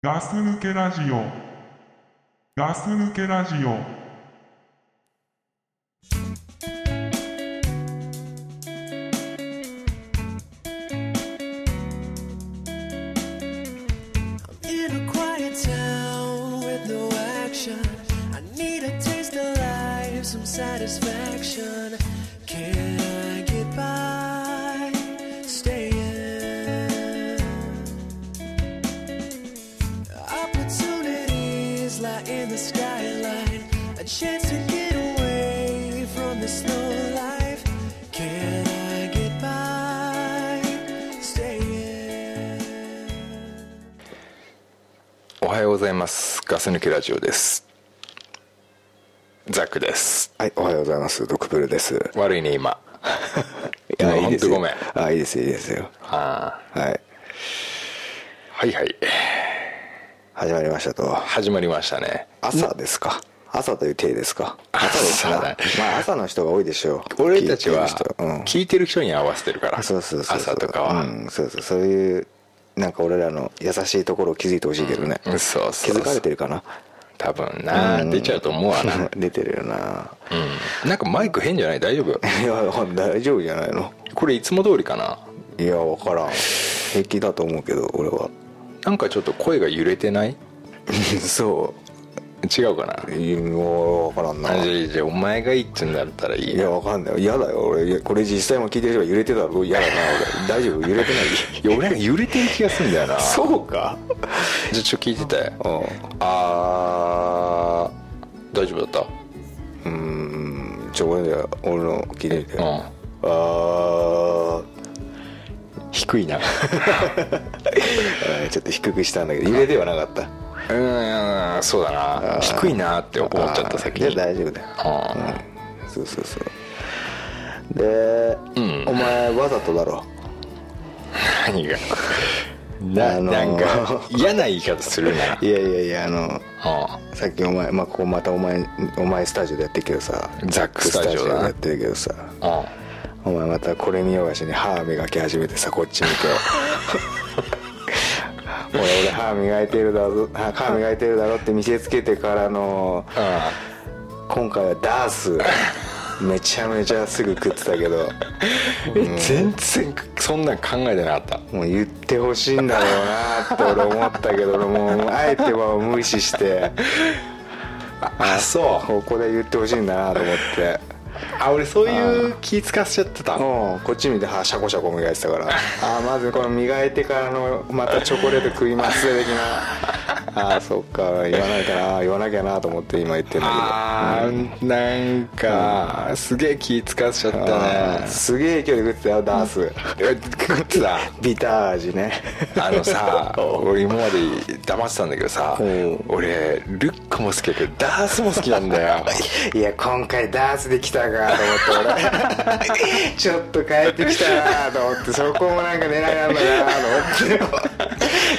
ガス抜けラジオ。ガス抜けラジオ。 In a quiet town with no action, I need a taste of life, some satisfaction. ざいますガス抜けラジオですザックですはい、おはようございます。ドクプルです。悪いね今 いや、今いいですごめんあ、いいです、いいですよ。あはい。ーはいはい始まりましたと。始まりましたね朝ですか？朝という体ですか？朝ですか？まあ、朝の人が多いでしょう。俺たちは聞いてる人うん。聞いてる人に合わせてるからそうそうそうそう。朝とかは、うん、そうそう。そういう、なんか俺らの優しいところを気づいてほしいけどね。うん。そうそう気づかれてるかな？多分な、うん。出ちゃうと思うわな、出てるよな。うん、なんかマイク変じゃない？大丈夫？いや、大丈夫じゃないの？これいつも通りかな？いや、わからん。平気だと思うけど、俺は。なんかちょっと声が揺れてない？そ違うかな？う。いや、わからんな。あじゃあじお前がいいってんだったらいいいやわかんない。嫌だよ。俺これ実際も聞いてる人が揺れてたら嫌だな俺。大丈夫？揺れてない？いや俺なんか揺れてる気がするんだよな。そうか？じゃあちょっと聞いてて。うん。あー大丈夫だった？うーん。ちょ俺で俺の聞いてみて、うん。あー。低いな。ちょっと低くしたんだけど揺れではなかったうんそうだな。低いなって思っちゃった先に。大丈夫だよ。あうん。そうそうそう。で、うん。お前わざとだろ？ー何が？な,、あのー。なんか嫌な言い方するな。いやいやいやあのあさっきお前まあここまたお前お前スタジオでやってるけどさ。ザックスタジオでやってるけどさ。あお前またこれ見よがしに歯磨き始めてさこっち見て 俺俺歯磨いてるだろ 歯。歯磨いてるだろって見せつけてからのあ今回はダース。めちゃめちゃすぐ食ってたけど。え全然そんなん考えてなかった。もう言ってほしいんだろうなって俺思ったけど 俺もうあえては無視して。あそう。ここで言ってほしいんだなと思ってあ俺そういう気使わせちゃってた。うん。こっち見て歯シャコシャコ磨いてたから。あまずこの磨いてからのまたチョコレート食います的な。あそっか。言わないかな。言わなきゃなと思って今言ってんだあーなんかすげえ気使わせちゃったーねすげえ距離食ってたよダース。食ってた？ビター味ね。あのさ 俺今まで黙ってたんだけどさうん。俺ルックも好きだけどダースも好きなんだよ。いや今回ダースで来たかと思って俺ちょっと変えてきた。なと思ってそこもなんか狙いなんだなと思って。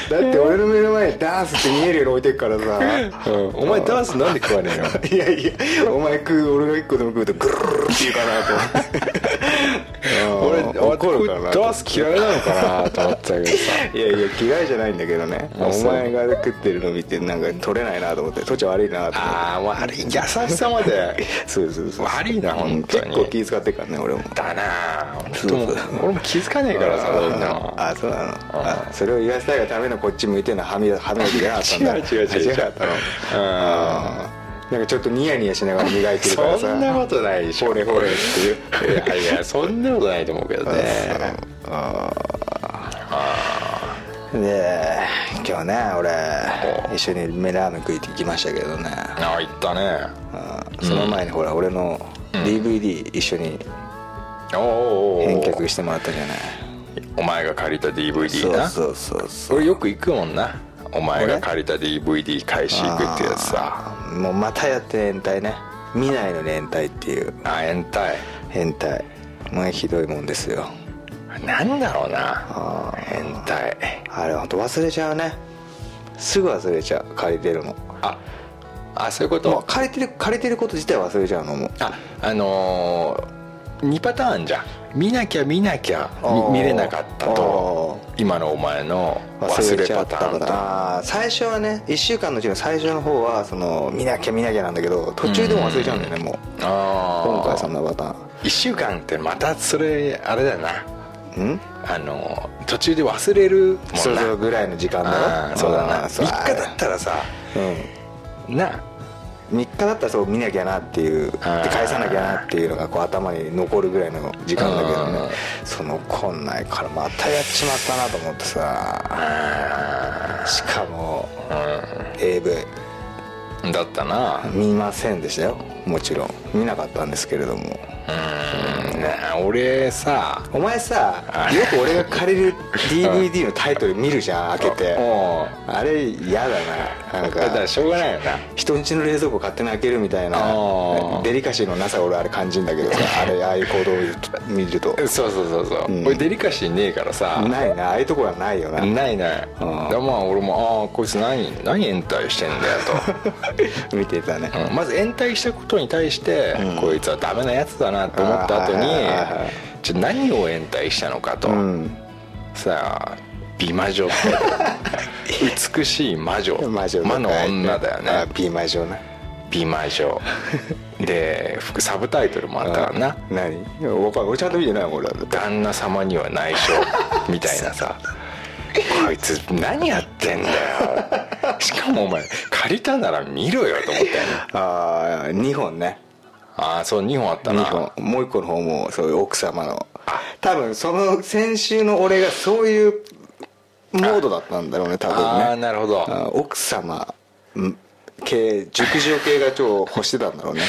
だって俺の目の前にダースって見えるように置いてるからさ、うん。お前ダースなんで食わねえの？いやいや。お前食う俺が一個でも食うとグルルルって言うかなと思って怒るからな。ダース嫌いなのかなと思ってたけどさいやいや嫌いじゃないんだけどね。お前が食ってるの見てなんか取れないなと思って。土地悪いなと思って。ああ悪い優しさまで。そうそうそう悪いな本当に。結構気遣ってっからね俺も。だなそう俺も気づかねえからさそういうの。あそうなの。あそれを言わせたいがためのこっち向いてんの歯磨歯磨きじゃなかったんだ違う違う違う。違う違かったの。あーなんかちょっとニヤニヤしながら磨いてるからさ。そんなことないでしょ。ほれほれっていう。いやいやそんなことないと思うけどね。で今日ね俺一緒にメラーメン食いて行きましたけどね。ああ言ったね。その前にほら俺の DVD 一緒に返却してもらったじゃない。お前が借りた DVD な？そうそうそう俺よく行くもんな。お前が借りた DVD 返し行くってやつさもうまたやって変態ね。見ないのに変態っていう。あ変態。変態。まあひどいもんですよ。なんだろうな。あー。変態。あれほんと忘れちゃうね。すぐ忘れちゃう。借りてるの。ああそういうこもうと借りてる借りてること自体忘れちゃうのもう。ああのー、2パターンじゃん。見なきゃ見なきゃ見れなかったと。今のお前の忘忘れれちゃったかパターンと最初はね1週間のうちの最初の方はその見なきゃ見なきゃなんだけど途中でも忘れちゃうんだよねもう。あ今回そあんなパターン。1週間ってまたそれあれだよな。うん？あの途中で忘れるもんな。そうぐらいの時間だろそうだな。あーそう3日だったらさうん。な3日だったらそう見なきゃなっていうで返さなきゃなっていうのがこう頭に残るぐらいの時間だけどうんねその来んないからまたやっちまったなと思ってさ。あしかもー AV うんだったな。見ませんでしたよもちろん見なかったんですけれども。うん。ね俺さお前さよく俺が借りる DVD のタイトル見るじゃん開けて。あれ嫌だななんか。だからしょうがないよな。人んちの冷蔵庫勝手に開けるみたいな。デリカシーのなさ俺あれ感じんだけどさ あれああいう行動を見るとそうそうそうそう、う。ん。俺デリカシーねえからさ。ないなああいうところはないよな。ないない。うん。でまあ俺もああこいつ何何延滞してんだよ 見てたね。と、うん。まず延滞したことに対して、うん。こいつはダメなやつだなと思った後にじゃあ何を延滞したのかと、うん。さあ美魔女。美しい魔女。魔の女だよあね美魔女な。美魔女。で副サブタイトルもあったからな。何？いやわかんない俺ちゃんと見てないもん俺旦那様には内緒。みたいなさ こいつ何やってんだよ。しかもお前借りたなら見ろよと思ってああ2本ね。ああそう2本あった2な本。もう1個の方もそういう奥様の。多分その先週の俺がそういうモードだったんだろうね多分ね。ああなるほど。あ奥様ん系熟女系が超欲してたんだろうね。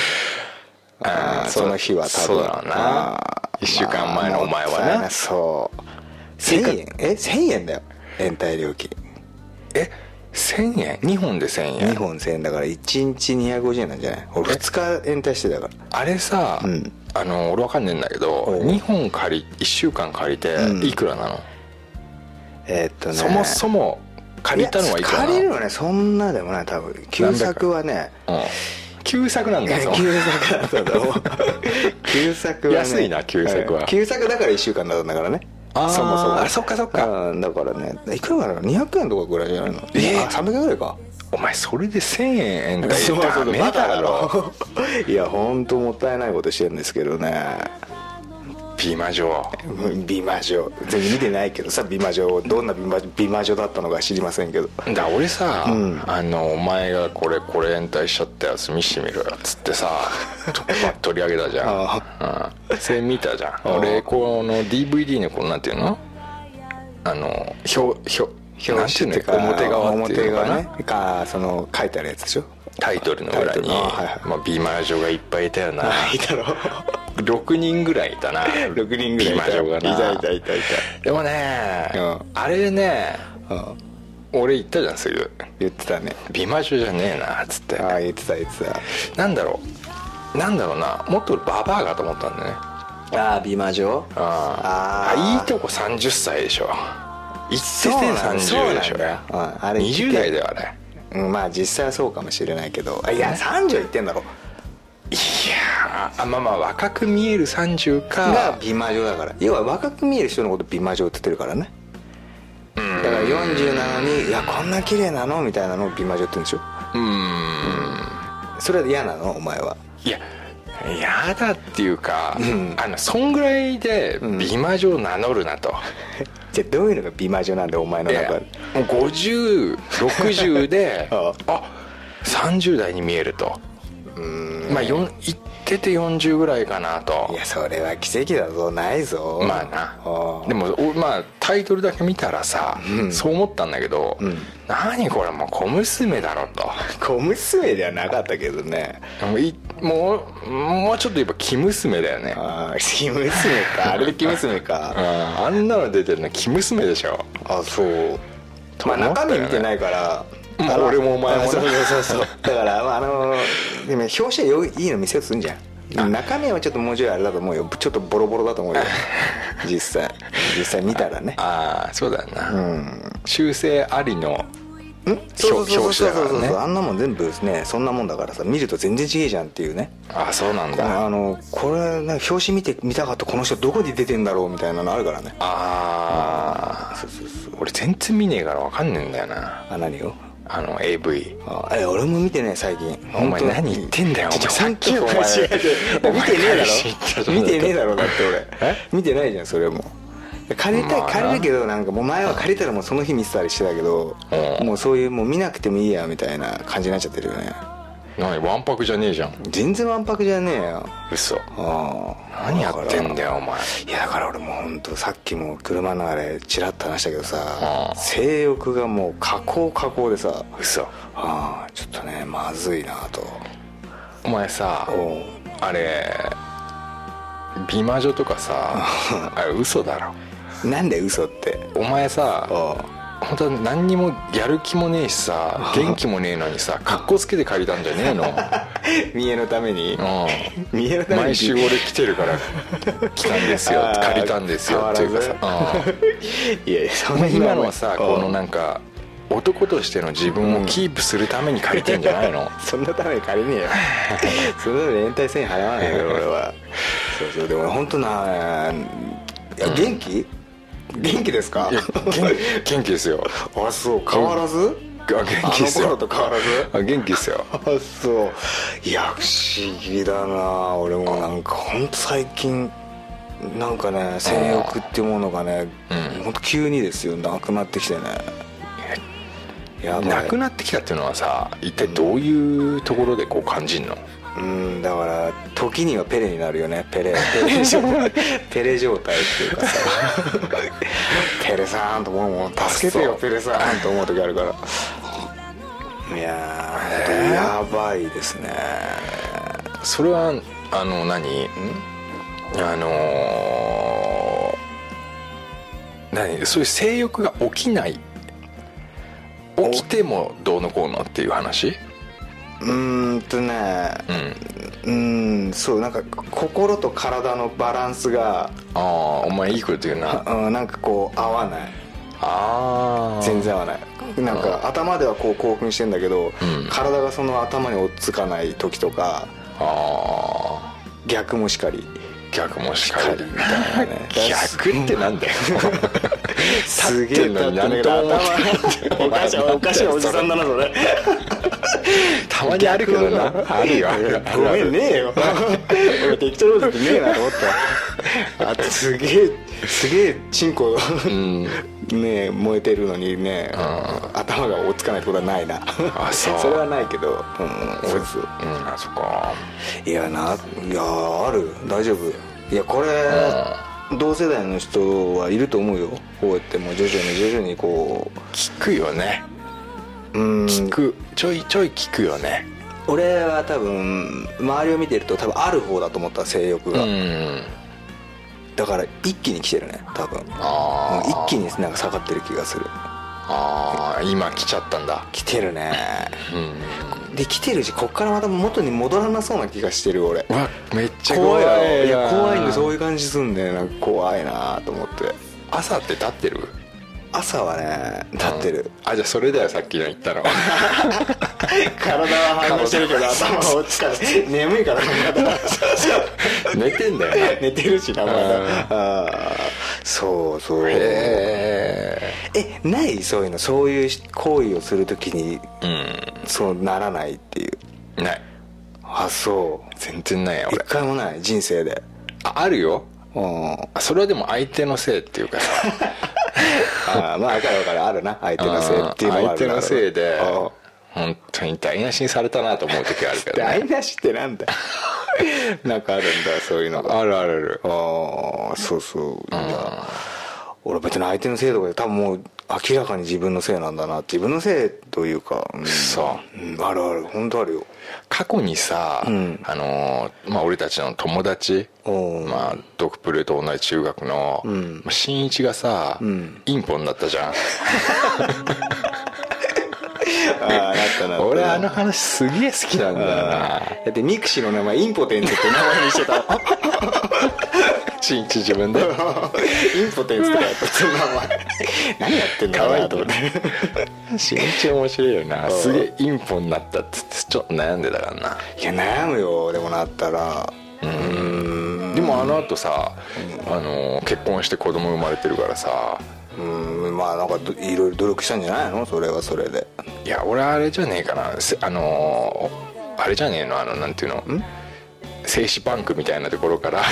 あーその日は多分。そうだろうな。あー一週間前のお前はな。まあそう1000円？え？1000円だよ。延滞料金。え？1000円？2本で1000円？2本1000円だから1日250円なんじゃない？俺2日延滞してたから。あれさ、うん。あの俺わかんねえんだけどおう。2本借り1週間借りてうん。いくらなの、えーっとね。そもそも借りたのはいくらなの？借りるのはね。そんなでもない多分。旧作はね。うん。旧作なんだよ旧作だったんだもう。旧作はね。安いな旧作は。うん。旧作だから1週間だったんだからねあー。そもそも。あそっかそっか。うんだからねいくらかな？200円とかぐらいじゃないの？えー。あ300円ぐらいか。お前それで1000円延滞そうそうダメバカだろ。いや本当もったいないことしてるんですけどね美魔女。美魔女。全然見てないけどさ美魔女どんな美魔女だったのか知りませんけど。だ俺さ、うん。あのお前がこれこれ延滞しちゃったやつ見してみろよっつってさ と取り上げたじゃん、うん、それ見たじゃん。あ俺この DVD のこのなんていうの？あの表表表紙っていう表側っていうのかな、表側ね。かその書いてあるやつでしょ？タイトルの裏に、はいはい。まあ、美魔女がいっぱいいたよな。いたろ6 人ぐらいいたな。6人ぐらいいた。美魔女がな。いたいたいたいでもね、うん。あれねたうん。俺言ったじゃんすぐ。言ってたね。美魔女じゃねえなっつって。ああ言ってた言ってた。なんだろう。なんだろうな。もっとババアかと思ったんだよね。ああ美魔女？ああいいとこ30歳でしょ。言っててそうなんそう30でしょ。なんだよ、うん、あれ20代だよあれうんまあ実際はそうかもしれないけどあいや30言ってんだろ。いやーあまあまあ若く見える30がか。美魔女だから。要は若く見える人のこと美魔女って言ってるからね。だから40なのに「いやこんな綺麗なの?」みたいなのを美魔女って言うんでしょうーん。それは嫌なの？お前は。いややだっていうか、うん。あのそんぐらいで美魔女を名乗るなと、じゃあどういうのが美魔女なんだよお前の中。でもう5060で ああ。30代に見えると。うんまあよん言ってて40ぐらいかなと。いやそれは奇跡だぞ。ないぞ。まあな。あでもおまあタイトルだけ見たらさ、うん。そう思ったんだけど、うん。何これもう小娘だろと。小娘ではなかったけどね。もういもうもうちょっと言えば生娘だよね。ああ生娘か。あれで生娘か。あ あんなの出てるの生娘でしょ。あそう。まあ中身見てないから 俺もお前もそうそうそうだから、まあ、あのでも表紙はよいいの見せようとするんじゃん。中身はちょっともうちょいあれだと思うよ。ちょっとボロボロだと思うよ。実際。実際見たらね。ああそうだよな、うん。修正ありのそうそうそうそうそうそう、表紙だからね。あんなもん全部ねそんなもんだからさ見ると全然違えじゃんっていうね。あそうなんだ。あのこれな表紙見て見たかったこの人どこに出てんだろうみたいなのあるからね。ああそうそうそう。俺全然見ねえから分かんねえんだよな。あ何を？あの AV あえ俺も見てね最近。お前何言ってんだよお前。さっきお前。見てねえだろ？見てねえだろだって俺。え？見てないじゃんそれも。借りたい借りるけどなんかもう前は借りたらもうその日見てたりしてたけどうん。もうそういうもう見なくてもいいやみたいな感じになっちゃってるよね何わんぱくじゃねえじゃん。全然わんぱくじゃねえよ。嘘。ああ。何やってんだよお前。いやだから俺もう本当さっきも車のあれチラッと話したけどさ性欲がもう加工加工でさ。嘘。ああちょっとねまずいなと。お前さあれ美魔女とかさ あれ嘘だろ。なんで嘘って？お前さ本当は何にもやる気もねえしさ 元気もねえのにさ格好つけて借りたんじゃねえの。見栄のために。う見栄のために。ん毎週俺来てるから来たんですよ 借りたんですよっていうかさ。変わいやいやそうん今のはさこのななんか男としての自分をキープするために借りてんじゃないの？そんなために借りねえよ。そのために延滞せん払わないよ俺は。そうそうでも本当な元気？元気ですか？元元気ですよ。あそう。変わらず？あ元気ですよ。あの頃と変わらず？あ元気ですよ。あそう。いや不思議だな。俺もなんか本当最近なんかね性欲っていうものがねうん。本当急にですよ。なくなってきてね。やばい。なくなってきたっていうのはさ一体どういうところでこう感じんの？うんだから時にはペレになるよね。ペレペレ状態ペレ状態っていうかさ。ペレさんと思うもん。助けてよペレさんと思う時あるから。いやーやばいですね。それはあの何？あのー何？そういう性欲が起きない。起きてもどうのこうのっていう話？うーんとねうん。うんそうなんか心と体のバランスがああお前いいこと言うな。うんなんかこう合わない。ああ全然合わない。なんか頭ではこう興奮してんだけど、うん。体がその頭に追っつかない時とかああ逆もしかり。逆もしかり。みたいなね。逆ってなんだよ。すげえ何とも思って頭おかしいおかしいおじさんだなそれたまにあるけどな。あるよ。ごめんねえよ。俺適当なことねえなと思った。あとすげえすげえチンコうん。ねえ燃えてるのにね頭が追っつかないってことはないな。あそう。それはないけど。うんそう。そうう。んあそっか。いやないやある。大丈夫。いやこれ同世代の人はいると思うよ。こうやってもう徐々に徐々にこ聞くよねううん。聞く。ちょいちょい聞くよね。俺は多分周りを見てると多分ある方だと思った性欲うが、ん。だから一気に来てるね多分。あうん一気になんか下がってる気がする。ああ今来ちゃったんだ。来てるね。うん。で来てるしこっからまた元に戻らなそうな気がしてる俺。うわめっちゃ怖い怖いだろいや怖いんでそうういう感じすんでなんか怖いなと思って。朝って立ってる？朝はね立ってる、あじゃあそれだよさっきの言ったの。体は反応してるけど 頭は落ちかない眠いから 寝てんだよ寝てるしなまだ。そうそう。へええない？そういうの？そういう行為をするときにうそうならないっていう。んない。あそう。全然ないよ一俺回もない？人生で。ああるよ。うん。あそれはでも相手のせいっていうかさ あーまあ分かる分かる。あるな相手のせいっていうのは。相手のせいで。あ本当に台無しにされたなと思う時あるけーど、ね、台無しってなんだよ。なんかあるんだそういうのが。あるあるある。ああそうそう。いや俺別に相手のせいとかで多分もう明らかに自分のせいなんだな自分のせいというか、うん、そう。うんあるある。本当あるよ。過去にさ、うん。あのーまあ、俺たちの友達、まあ、ドクプルと同じ中学の、ん。まあ新一がさ、ん。インポンだったじゃん ああなったなった俺あの話すげえ好きなんだよな。だってミクシーの名前インポテンツって名前にしてた。新一自分で。インポテンツとかやったその名前。何やってんだろうなと思って。新一面白いよな。すげえインポになったっつってちょっと悩んでたからな。いや悩むよでもなったら。うん。でもあの後さ、あの結婚して子供生まれてるからさうんまあなんかどいろいろ努力したんじゃないの？それはそれで。いや俺あれじゃねえかな。せあのあれじゃねえの？あのなんていうの？精子バンクみたいなところから。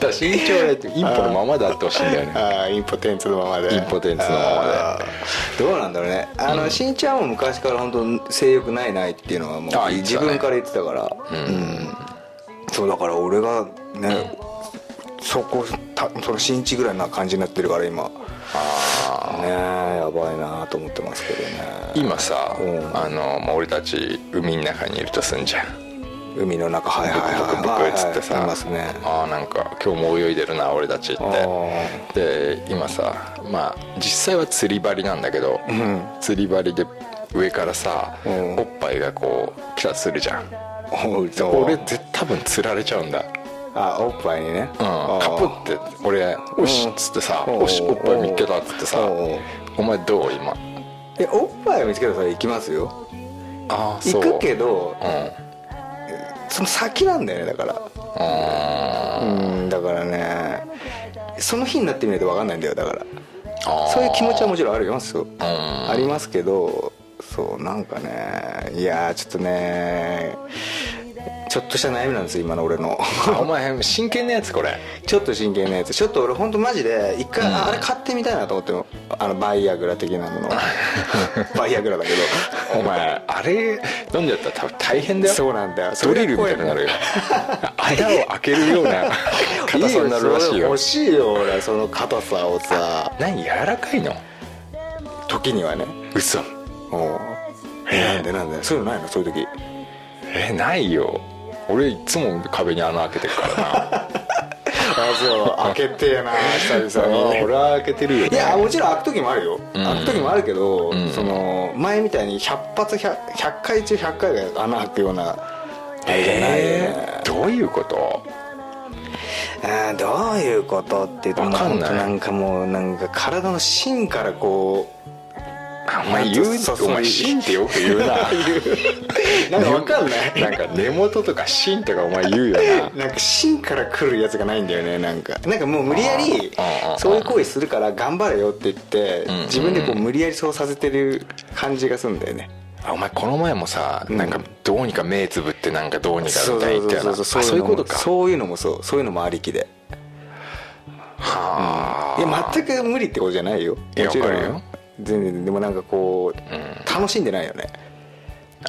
だ身長俺インポのままであってほしいんだよね。ああインポテンツのままで。インポテンツのままで。どうなんだろうね。あの、しんちゃんも昔から本当性欲ないないっていうのはもう自分から言ってたから。うん、そうだから俺がね、そこたその新地ぐらいな感じになってるから今。あねえやばいなと思ってますけどね。今さ、うん。あのまあ、俺たち海の中にいるとすんじゃん。海の中はいはいはいブクブクっつってさ、ああなんか今日も泳いでるな俺たちって。あで今さまあ実際は釣り針なんだけど、ん。釣り針で上からさ、うん。おっぱいがこう来たとするじゃん。俺ぜ多分釣られちゃうんだあおっぱいにね。うん。あカプって俺「おし」っつってさ「うん。おしおっぱい見っけた」っつってさ。うん。お前どう今？えおっぱいを見つけたら行きますよ。ああ行くけどう。ん。その先なんだよねだから。あうんだからねその日になってみないと分かんないんだよだから。ー。そういう気持ちはもちろんありますよん。ありますけどそうなんかねいやーちょっとねちょっとした悩みなんですよ今の俺の。あお前真剣なやつこれ。ちょっと真剣なやつ。ちょっと俺本当マジで一回、ああれ買ってみたいなと思ってもあのバイアグラ的なもの。バイアグラだけど。お前あれ飲んじゃったら多分大変だよ。そうなんだよ。ドリルみたいになるよ。穴を開けるような 硬さになるらしいよ。欲しいよ俺その硬さをさ。何柔らかいの？時にはね。嘘。おう。えなんでなんで？そういうのないの？そういう時。えないよ俺いつも壁に穴開けてるからな。あそう開けてえな久々に。俺は開けてるよ、ね、いやもちろん開く時もあるよ、うん。開く時もあるけど、ん。その前みたいに100発 100, 100回中100回が穴開くようなあれじゃないよね、えーどういうこと？あーどういうことって言うとわかんない。なんかもうなんか体の芯からこうお前言うお前芯ってよく言うな。なんかわかんない。なんか根元とか芯とかお前言うよな。なんか芯から来るやつがないんだよねなんか。なんかもう無理やりそういう行為するから頑張れよって言ってん自分でこう無理やりそうさせてる感じがするんだよね。あお前この前もさ、ん。なんかどうにか目つぶってなんかどうにかみたいっそうそういうことか。そういうのもそう。そういうのもありきで。はあ。いや全く無理ってことじゃないよ。もちろん。よ全然でもなんかこう、楽しんでないよね。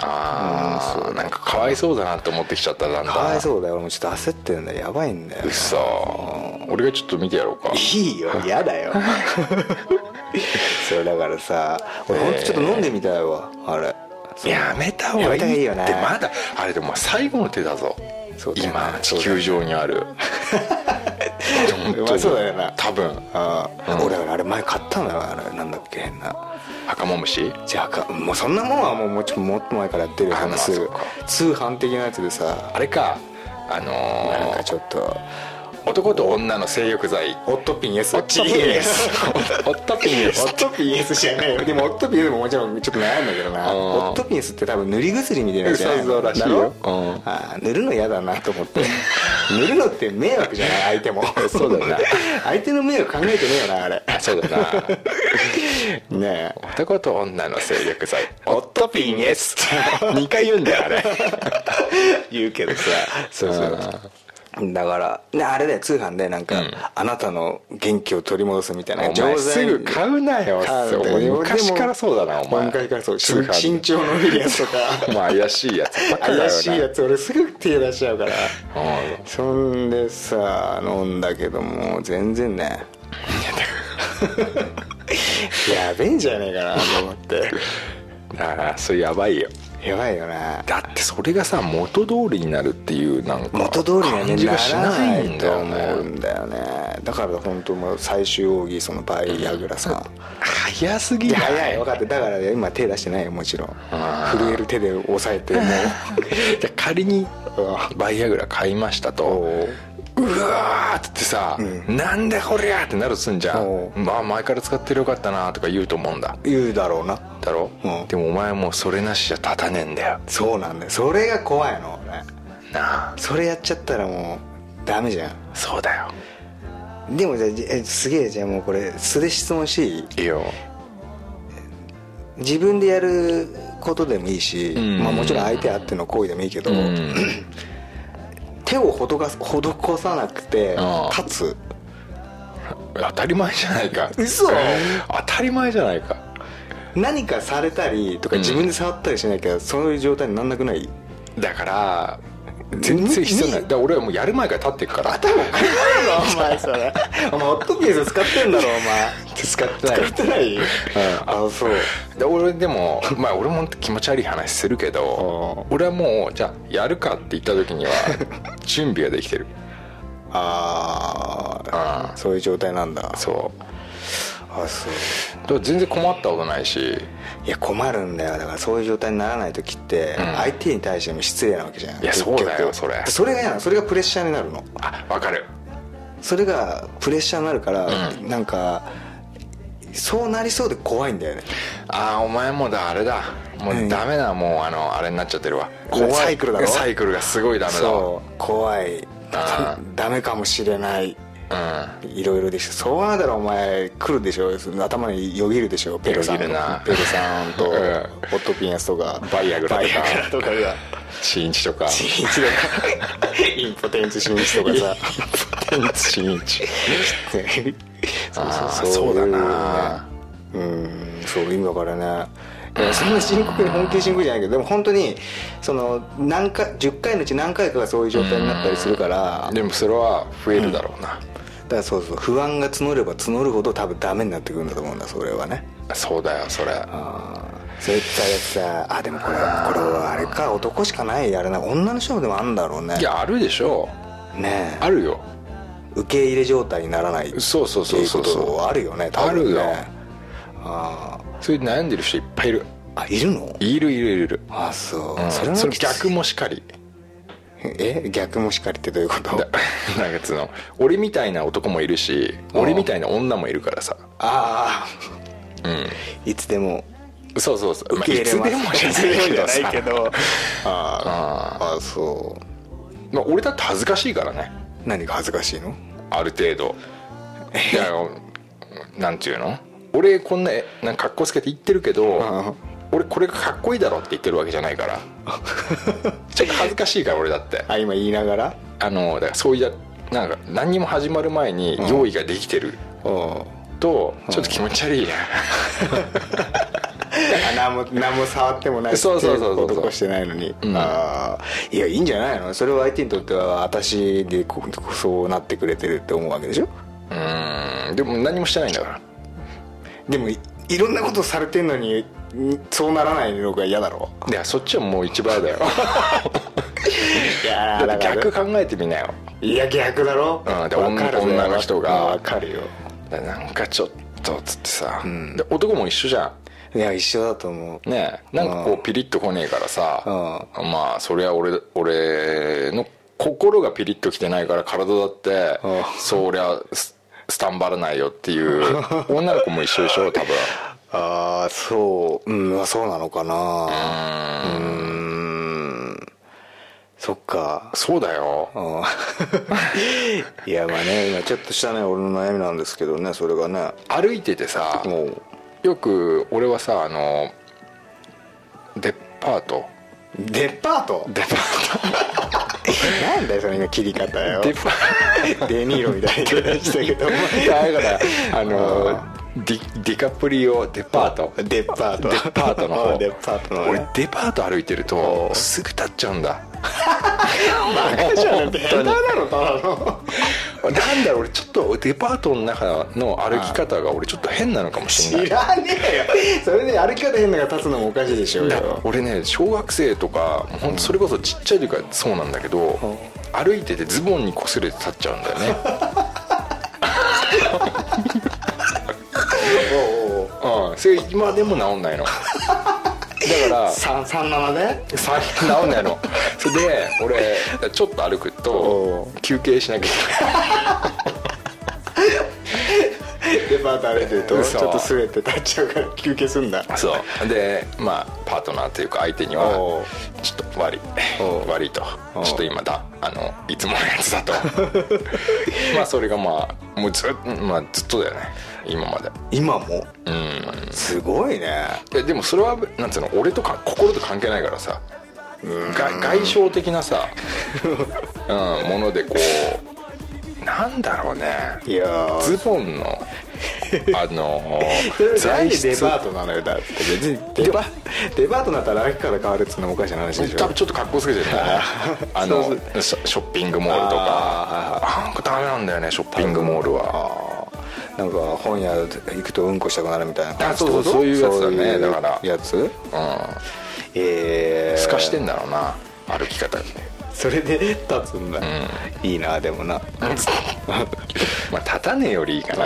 あうんそうーなんかかわいそうだなって思ってきちゃっただんだん。かわいそうだよ。俺もちょっと焦ってるんだよやばいん。だようっそ俺がちょっと見てやろうか。いいよ。嫌だよ。そうだからさ俺ほんとちょっと飲んでみたいわ。あれ。やめた方がいいよね。ってまだあれでも最後の手だぞ。今地球上にある まあそうだよな。多分。ああ、うん。俺あれ前買ったのよ。あれなんだっけ変な。赤もむし？じゃあかもうそんなもんはもうももっと前からやってるよ。話通。販的なやつでさ。あれか。あなんのかちょっとー、男と女の性欲剤オットピン S オットピン S オットピン S オットピン S じゃないよ。でもオットピン S ももちろんちょっと悩んだけどな。うんオットピン S って多分塗り薬みたいなやつだろうん。あー塗るの嫌だなと思って。塗るのって迷惑じゃない相手も。そうだよな。相手の迷惑考えてねえよなあれ。そうだな。ねえ。男と女の性欲剤オットピン S 2回言うんだよあれ。言うけどさ。そうそうだからねあれだよ通販でなんか、あなたの元気を取り戻すみたいな。お前すぐ買うなよ昔からそうだなお前。昔からそう通販身長伸びるやつとか。まあ怪しいやつ怪しいやつ俺すぐ手出しちゃうから。うん。そんでさ飲んだけども全然ね。やべえんじゃねえかなと思って。ああそれやばいよやばいよね。だってそれがさ元通りになるっていうなんか元通り感じがしらなないんだよ思うねんだよね。だから本当もう最終奥義そのバイアグラさ。早すぎ早い分かって。だからね今手出してないよもちろん。震える手で押さえてもう。じゃあ仮にバイアグラ買いましたと。おううわーってさ、なんでこりゃーってなるとすんじゃおんまあ前から使ってるよかったなとか言うと思うんだ。言うだろうな。だろ、うん。でもお前もうそれなしじゃ立たねえんだよ。そうなんだよ。それが怖いの俺。なあ。それやっちゃったらもうダメじゃん。そうだよ。でもじゃあじえすげえじゃあもうこれ素で質問していい？いいよ。自分でやることでもいいし、ん。まあ、もちろん相手あっての行為でもいいけど、うん 手を施す施さなくてああ。かつ。当たり前じゃないか。嘘。当たり前じゃないか。何かされたりとかうん自分で触ったりしなきゃそういう状態になんなくない？だから全然必要ない。だ俺はもうやる前から立ってるから。頭おかしいのお前それ。お前ホットピース使ってんだろお前。使ってない。使ってない、あそう。で俺でもまあ俺も気持ち悪い話するけど俺はもうじゃあやるかって言った時には 準備ができてる。あああそういう状態なんだ。そうあそう。だ全然困ったことないし。いや困るんだよ。だからそういう状態にならない時ってうん。相手に対しても失礼なわけじゃん。いやそうだよそれ。それが嫌なの。それがプレッシャーになるの。あ分かる。それがプレッシャーになるから、うん。なんかそうなりそうで怖いんだよね。ああお前もだあれだ。もうダメだ。もうあのあれになっちゃってるわ。怖い。サイクルだろ？サイクルがすごいダメだわ。そう。怖い。あダメかもしれない。うんいろいろでしょ。そうなったらお前来るでしょ。頭によぎるでしょ。ペルさんペルさんと。うん。ホットピンアスとか。バイアグラとかが新一とか。新一とか。インポテンツ新一とかさ。新一。そうあーそうそう。だいうねな。うん。そういう意味だからねそんな深刻に本気で深刻じゃないけどでも本当にその何回10回のうち何回かがそういう状態になったりするからでもそれは増えるだろうな、だからそうそう不安が募れば募るほど多分ダメになってくるんだと思うんだそれはね。そうだよそれ。ああ絶対さあでもこれこれはあれか男しかないあれな女の人でもあるんだろうね。いやあるでしょ。ねえ。あるよ。受け入れ状態にならないそうそうそうそうっていう。あるよね多分ね。あるよ。あそれで悩んでる人いっぱいいる。ああいるの？いるいるいる。あそう、うん。それはそれ逆もしかり。え？逆もしかりってどういうこと？だなんかつうの俺みたいな男もいるしうん。俺みたいな女もいるからさ。ああ。うん。いつでもそうそうそう、まあ受け入れます。いつでもじゃないつでもじゃないけどあ。ああ。あそう。まあ、俺だって恥ずかしいからね。何が恥ずかしいの？ある程度。いやなんていうの？俺こんなえなんか格好つけて言ってるけどあ俺これがかっこいいだろって言ってるわけじゃないから。ちょっと恥ずかしいから俺だって。あ今言いながら？あのだからそういうなんか何にも始まる前に用意ができてる。う。ん。とちょっと気持ち悪い や何も何も触ってもないそうそうそうそう男してないのに、うん。ああ。いやいいんじゃないの？それは相手にとっては私でこそうなってくれてるって思うわけでしょ？うーん。でも何もしてないんだからでもいいろんなことされてんのにんそうならないのが嫌だろ？いやそっちはもう一番だよ。いやだって逆考えてみなよ。いや逆だろ？うんで女の人が。わかるよ。なんかちょっとつってさ、ん。で男も一緒じゃいや一緒だと思う。んねえなんかこうピリッとこねえからさ、うまあそりゃ俺俺の心がピリッときてないから体だってうん。そりゃススタンバらないよっていう 女の子も一緒でしょ多分。ああそううんまあそうなのかな。うーん。そっか。そうだよ。うん いやまあね今ちょっとしたね俺の悩みなんですけどねそれがね。歩いててさよく俺はさあのデパートデパート。デパーなんだよそれの切り方よ。ト。デニーロみたいな言い方したけど。だからあのディディカプリオデパート。デパート。デパートの方。デパートの俺ね。デパート歩いてるとすぐ立っちゃうんだ。バカじゃん。下手なのただのなんだろう俺ちょっとデパートの中の歩き方が俺ちょっと変なのかもしれない。知らねえよ。それで歩き方変なのが立つのもおかしいでしょよ。俺ね小学生とか本当それこそちっちゃい時からそうなんだけど、歩いててズボンに擦れて立っちゃうんだよね。うん。それ今でも治んないのだから三三七で最近治んないのそれで 俺ちょっと歩くとお休憩しなきゃい デパート歩いてるとち嘘ょっとすれて立っちゃうから休憩すんだそう。でまあパートナーというか相手におはう。ちょっと悪い悪いと。ちょっと今だあのいつものやつだと。まあそれがまあもうずっ,、まあ、ずっとだよね。今まで。今も？うん。すごいね。えでもそれはなんつうの俺とか心と関係ないからさ。が外傷的なさ、うん、ものでこうなんだろうね。いやー。ズボンの あのそれなんでデ質。パートなのよ。だって別にデパデパートになったら歩き方変わるっつうのもおかしな話でしょ。多分ちょっと格好つけてるんだよねあのショッピングモールとか。あなんかダメなんだよねショッピングモールは。なんか本屋行くとうんこしたくなるみたいな感じあそうそうそう。いうやつだねだから。やつ？うん。ええ透かしてんだろうな歩き方にそれで立つん。だ、いいなでもな。まあ立たねえよりいいかな。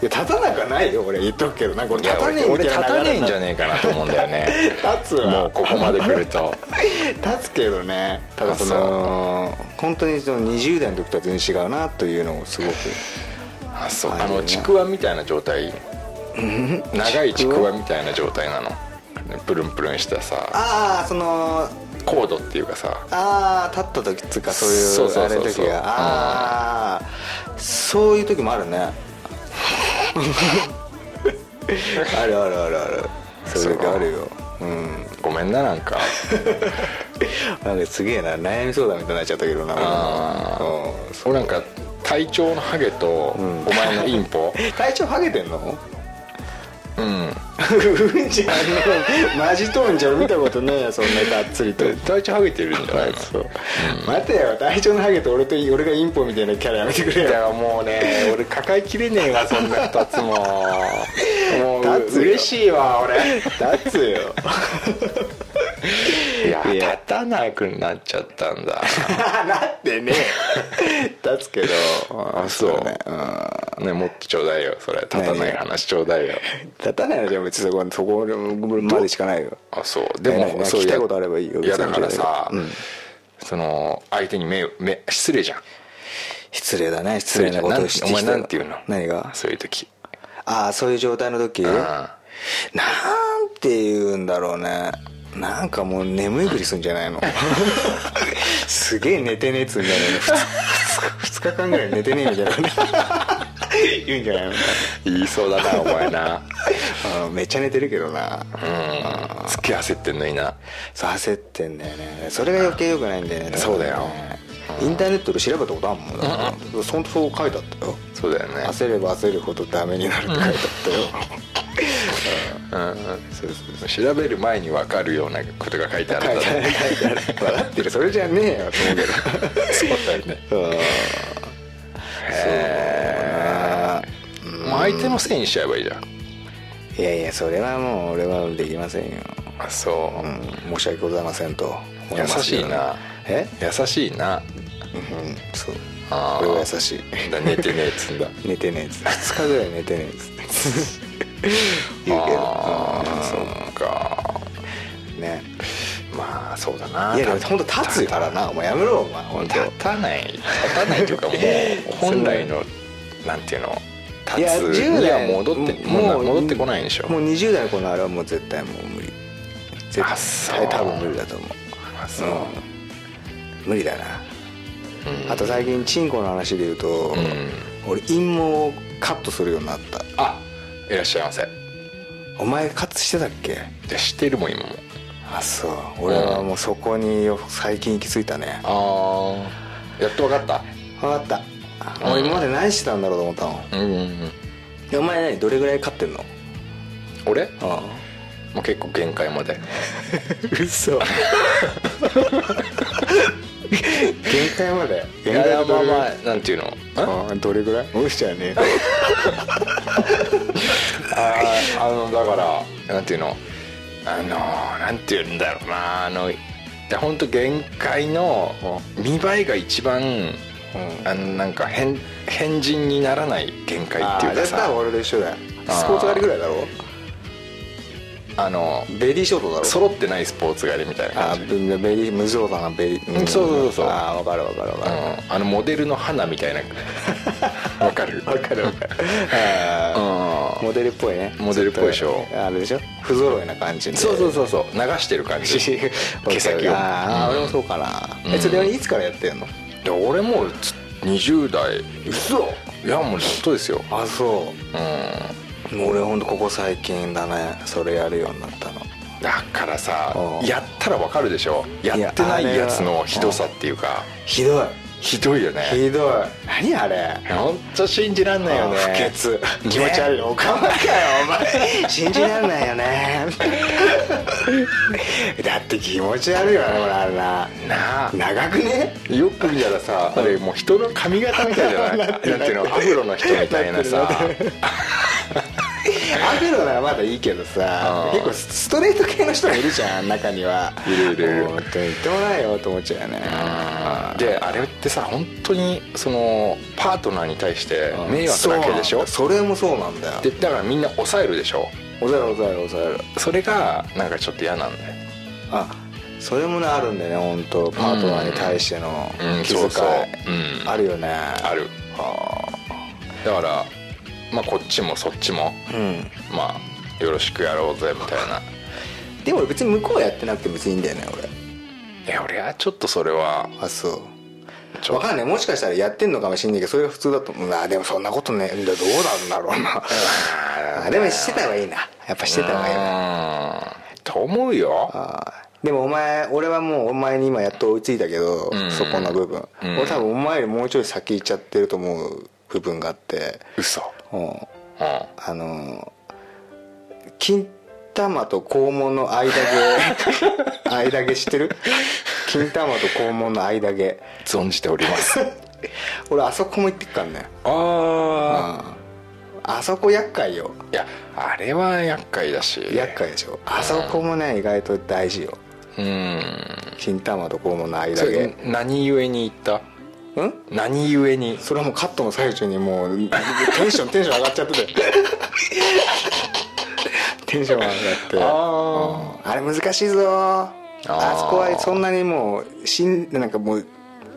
いや立たなくはないよ俺言っとくけどな。んか立たねえ俺立たねえんじゃねねえかなと思うんだよね。立つわ。もうここまで来ると。立つけどね。ただその本当にその20代の時とは全然違うなというのをすごく。あそう。はいあのちくわみたいな状態。長いちくわみたいな状態なの。プルンプルンしたさ。ああそのコードっていうかさ。ああ立った時っつうかそういうそうそうそうそう。あれの時がああそういう時もあるね。あるあるあるある。そういう時あるよ。うん。ごめんななんか。なんかすげえな。悩み相談みたいになっちゃったけどなあうん。俺なんか体調のハゲとん。お前のインポ。体調ハゲてんの？うん。うん。じゃねえマジとんじゃん。見たことねえよそんながっつりと体調ハゲてるんじゃないのそう。待てよ。体調のハゲと俺と俺がインポみたいなキャラやめてくれよ。いやもうね俺抱えきれねえわそんな二つも。もう立つよ嬉しいわ俺。立つよ。いやいや。立たなくなっちゃったんだ。なってね立つけど。あそう。ね。うん。ねもっとちょうだいよそれ。立たない話ちょうだいよ。立たないのじゃ別にそこそこまでしかないよ。あそう。でもそう聞きたいことあればいいよ。いやだからさ、うん。その相手に目目失礼じゃん。失礼だね。失礼なことをしてお前なんて言うの？何が？そういう時。ああそういう状態の時？うん。なんて言うんだろうね。なんかもう眠いふりすんじゃないの？すげえ寝てねえっつうんじゃないの 2, 日間ぐらい寝てねえみたいな 言うんじゃないの？言いそうだなお前な。うんめっちゃ寝てるけどな。うん。すっげえ焦ってんのにな。そう焦ってんだよね。それが余計良くないんだよねそうだよ。インターネットで調べたことあるもん。だからそん。そう書いてあったよそうだよね。焦れば焦るほどダメになるって書いてあったよ。調べる前に分かるようなことが書いてあるんだね分かってる。それじゃねえよと思うけど。そうだよね。うん。へえ。もう相手のせいにしちゃえばいいじゃん。いやいやそれはもう俺はできませんよ、あそう、うん、申し訳ございませんと。思優しいな。え？優しいな。うんそう。俺は優しい。だ寝てねえっつんだ。寝てねえっつって2日ぐらい寝てねえっつって。言うけど。ああそっか。うんね。まあそうだな。いやでも本当立つからな。お前やめろお前。本当立たない。立たないというか もう本来のなんていうの？いや立つ。10には代戻ってもうな戻ってこないんでしょ。もう20代の子のあれはもう絶対もう無理。絶対多分無理だと思う。あそう、うん。無理だな。うん。あと最近チンコの話で言うと、うん。俺陰毛をカットするようになった。あいらっしゃいませ。お前カットしてたっけ？で知ってるもん今も。あそう。俺はもうそこに最近行き着いたね。ああやっと分かった。分かった俺今まで何してたんだろうと思ったの？うんうんうん。でお前何？どれぐらい飼ってんの？俺？あもう結構限界まで。嘘。限界まで？いやいやまあまああなんていうの？ああどれぐらい？無視ちゃうね あのだからなんていうの？あのなんていうんだろうな。あのいや本当限界の見栄えが一番あのなんか変変人にならない限界っていうかさ。分俺と一緒だよ。スポーツ刈りぐらいだろ？あのベリーショートだろ？揃ってないスポーツ刈りみたいなあ感じ、ーベリー無造作なベリー。うんそうそうそうああ分かる分かる分かる。うん、あのモデルの花みたいな。わかる。分かる分かる。あ ーうモデルっぽいね。モデルっぽいでしょ。あれでしょ？不揃いな感じで。そうそうそうそう。流してる感じ。毛先を。ああ俺もそうかな。うん。えそれいつからやってんの？で俺もうつ20代。嘘。いやもうずっとですよ。あそう。うん。もう俺ほんとここ最近だね。それやるようになったの。だからさうん。やったらわかるでしょ。やってないやつのひどさっていうか。ひどいひどいよね。ひどい。何あれ。本当信じらんないよね。不潔。気持ち悪い。のおかまかよお前。信じらんないよね。だって気持ち悪いよね俺あれな。なあ。長くね。よく見たらさあれもう人の髪型みたいじゃない？なんていうのアフロの人みたいなさアフロならまだいいけどさうん結構ストレート系の人もいるじゃん中には。いるいる。いる本当に言ってもないよと思っちゃうよね。であれってさ本当にそのパートナーに対して迷惑なわけでしょ？それもそうなんだよ。でだからみんな抑えるでしょ？抑える抑える抑えるそれがなんかちょっと嫌なんだよ。あそれもねあるんだよね本当パートナーに対してのうん。気遣い、あるよね。ある。だからまあこっちもそっちもうん。まあよろしくやろうぜみたいな。でも別に向こうはやってなくて別にいいんだよね俺。いや俺はちょっとそれはあそう。ちょわかんない。もしかしたらやってんのかもしんないけどそれが普通だと思うあでもそんなことねどうなんだろうな。あでもしてた方がいいな。やっぱしてた方がいいなうん。と思うよ。でもお前俺はもうお前に今やっと追いついたけど、うん。そこの部分、うん。俺多分お前よりもうちょい先行っちゃってると思う部分があって、嘘うん、うんあのー金玉と肛門の間毛。間毛知ってる？金玉と肛門の間毛。存じております。俺あそこも行ってっからね。あああそこ厄介よ。あいやあれは厄介だし。厄介でしょ。あそこもね意外と大事よ。うん。金玉と肛門の間毛。何故に言った？うん？何故に？それはもうカットの最中にもうテンションテンション上がっちゃってて。テンション上がって。あうん。あれ難しいぞ。あそこはそんなにもうしんなんかもう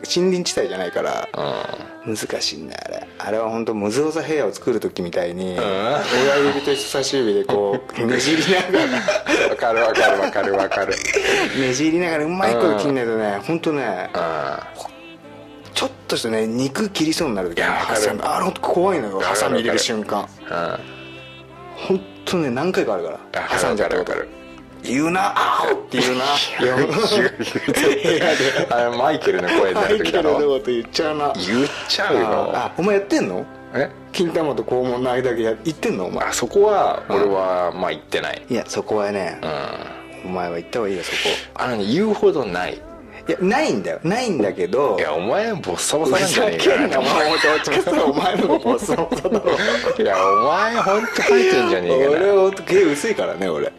森林地帯じゃないから。難しいんだよあれ。あれは本当無造作部屋を作る時みたいに親指と人差し指でこうねじりながら。わかるわかるわかるわかる。ねじりながらうまいこと切んないとね本当ねあちょっとしたね肉切りそうになる時いやわかる。ハサミ。あれ本当怖いのよハサミ入れる瞬間。あ本当ね何回かあるから挟んじゃったこと。かるわかる。言うなあーって言うな。あれマイケルの声になる時だろマイケルのこと言っちゃうな言っちゃうよあお前やってんのえ金玉と肛門の間毛や言ってんのお前あそこは俺はまあ言ってないいやそこはねうんお前は言った方がいいよそこあのね言うほどないいやないんだよ。ないんだけどいやお前ボッサボサなんじゃねえか。なお前もどっちかってお前のボスのことだろ。いやお前本当生えてんじゃねえかな。俺はほんと毛薄いからね俺。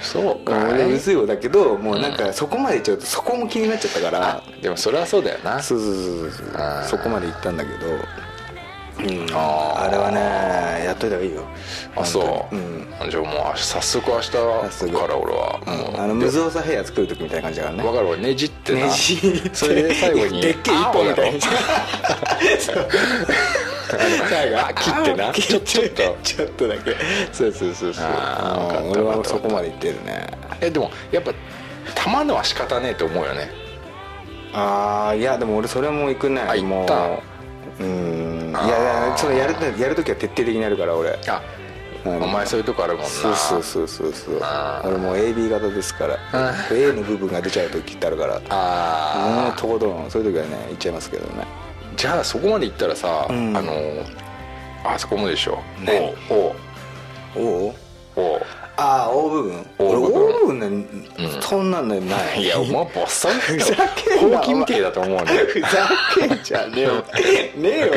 そうか俺い薄い方だけどもうなんかそこまでいっちゃうとそこも気になっちゃったから。でもそれはそうだよな。そうそうそうそうそこまで行ったんだけどうん。あー。あれはねやっといた方がいいよ。あそう、うん。じゃあもう早速明日から俺はもうあの無造作部屋作る時みたいな感じだからね。分かるわねじってなねじ。っ てそれで最後に でっけえ一本みたいにそう。最後あ切ってな。ちょちょっと。ちょっとだけ。そうそうそうそう。あ俺はそこまで行ってるね。えでもやっぱたまのは仕方ねえと思うよね。ああいやでも俺それも行くね。あ行もった。ううん。いやいやそれやるやる時は徹底的にやるから俺。あうん。お前そういうとこあるもんな。そうそうそうそうそう。俺もう AB 型ですから。あ A の部分が出ちゃう時ってあるから。もうあとことんそういう時はね行っちゃいますけどね。ーじゃあそこまで行ったらさ、うん。あのあそこもでしょ。何おおおう。おああ大部分。俺大部分ね、そんなんねない。いやお前ボッサ ふざけんなほうきみてえだと思うんだよふざけんじゃねえよ。ねえよ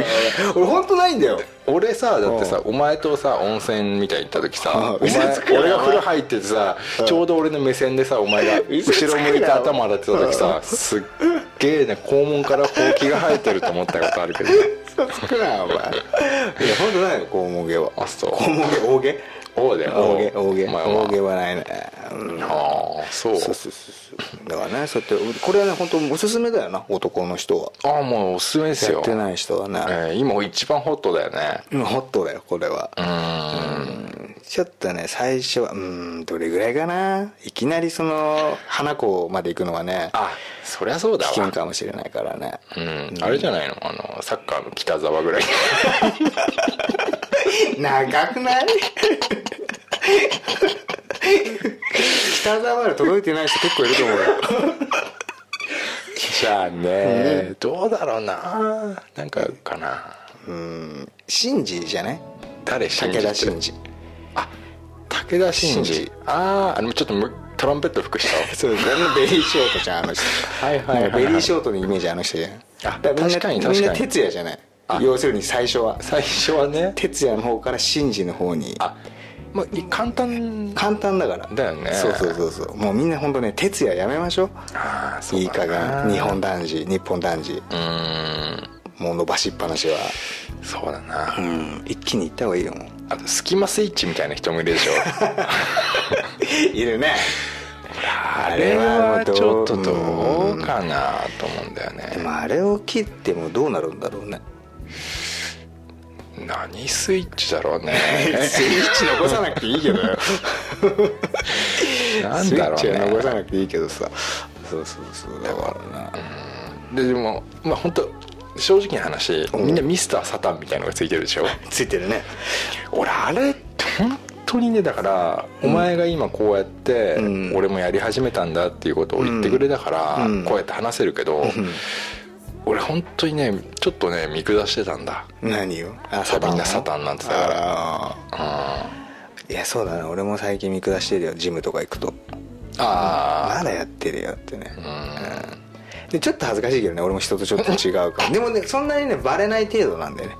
俺本当ないんだよ。俺さだってさうお前とさ温泉みたいに行った時さ俺が風呂入っててさちょうど俺の目線でさお前が後ろ向いて頭洗ってた時さすっげえね肛門からほうきが生えてると思ったことあるけど 嘘つくなお前。いや本当ないよ肛門毛は。あそう。肛門毛大毛？ඕ දැන් ඕගේ ඕගේ ඕගේ වරයි නෑ ああそう。そうそうそうだからねそうやってこれはね本当おすすめだよな男の人は。ああもうおすすめですよ。やってない人はね、えー今一番ホットだよね。今ホットだよこれは。うーん。ちょっとね最初はうーんどれぐらいかな。いきなりその花子まで行くのはねあそりゃそうだ危険わかもしれないからね。うん。あれじゃないの？あのサッカーの北沢ぐらい。長くない？北沢まで届いてない人結構いると思うよ。じゃあねどうだろうな。なんかかな。うん。真治じゃない？誰信じ武田真治。あ武田真治。真治あああのちょっとむトランペット吹く人。そうです。あのベリーショートじゃんあの人。はいはいはいベリーショートのイメージあの人じゃん。あだらみんな確かにみんな確かに哲也じゃない？あ。要するに最初は。最初はね。哲也の方から真治の方に。あまあ簡単。簡単だから。だよね。そうそうそうそう。もうみんな本当ね哲也やめましょう。ああそういい加な減。日本男児日本男児。うーん。もう伸ばしっぱなしは。そうだな、うん。一気にいった方がいいよあとスキマスイッチみたいな人もいるでしょ。いるね。あれはちょっとうどうかなと思うんだよね。でもあれを切ってもどうなるんだろうね何スイッチだろうね。スイッチ残さなくていいけどよ。なんだろうスイッチは残さねなくていいけどさ。そうそうそう。だからな。ででもまあ本当正直な話みんなミスターサタンみたいのがついてるでしょ？ついてるね。俺あれ本当にねだから、お前が今こうやって、うん。俺もやり始めたんだっていうことを言ってくれたから、うん。こうやって話せるけど、俺本当にねちょっとね見下してたんだ。何よあそうみんなサタンなんてだから。ああーいやそうだな。俺も最近見下してるよ。ジムとか行くと。あまだやってるよってね。うん。でちょっと恥ずかしいけどね。俺も人とちょっと違うから。でもねそんなにねバレない程度なんだよね。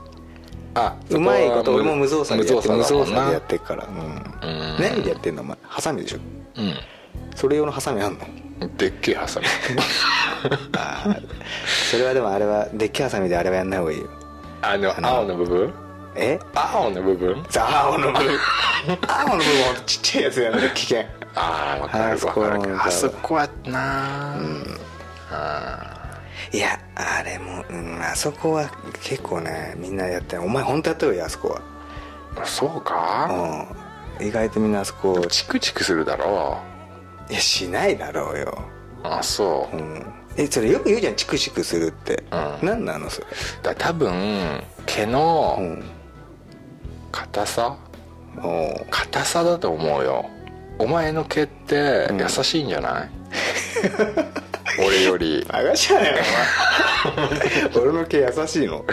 あうまいこと俺も無造作でやって無無造造作でやってるから。うん。うん。何でやってんの？お前ハサミでしょ？うそれ用のハサミあんの？んでっけえハサミ。あーそれはでもあれはデッキハサミであれはやんない方がいいよ。あの青の部分？え？青の部分？青の部分。青の部分ちっちゃいやつやめて危険。ああ分かるあそこ分かるあそこはなうん。いやあれも、うん、あそこは結構ねみんなやってるお前本当やった方がいいあそこそうか？はうん。意外とみんなあそこチクチクするだろいやしないだろうよ。うあそう。うん。えそれよく言うじゃんチクチクするって、うん。何なのそれ？だ多分毛うのん硬さ？おう硬さだと思うよ。お前の毛って優しいんじゃない、俺より。バカじゃねえのお前。俺の毛優しいの？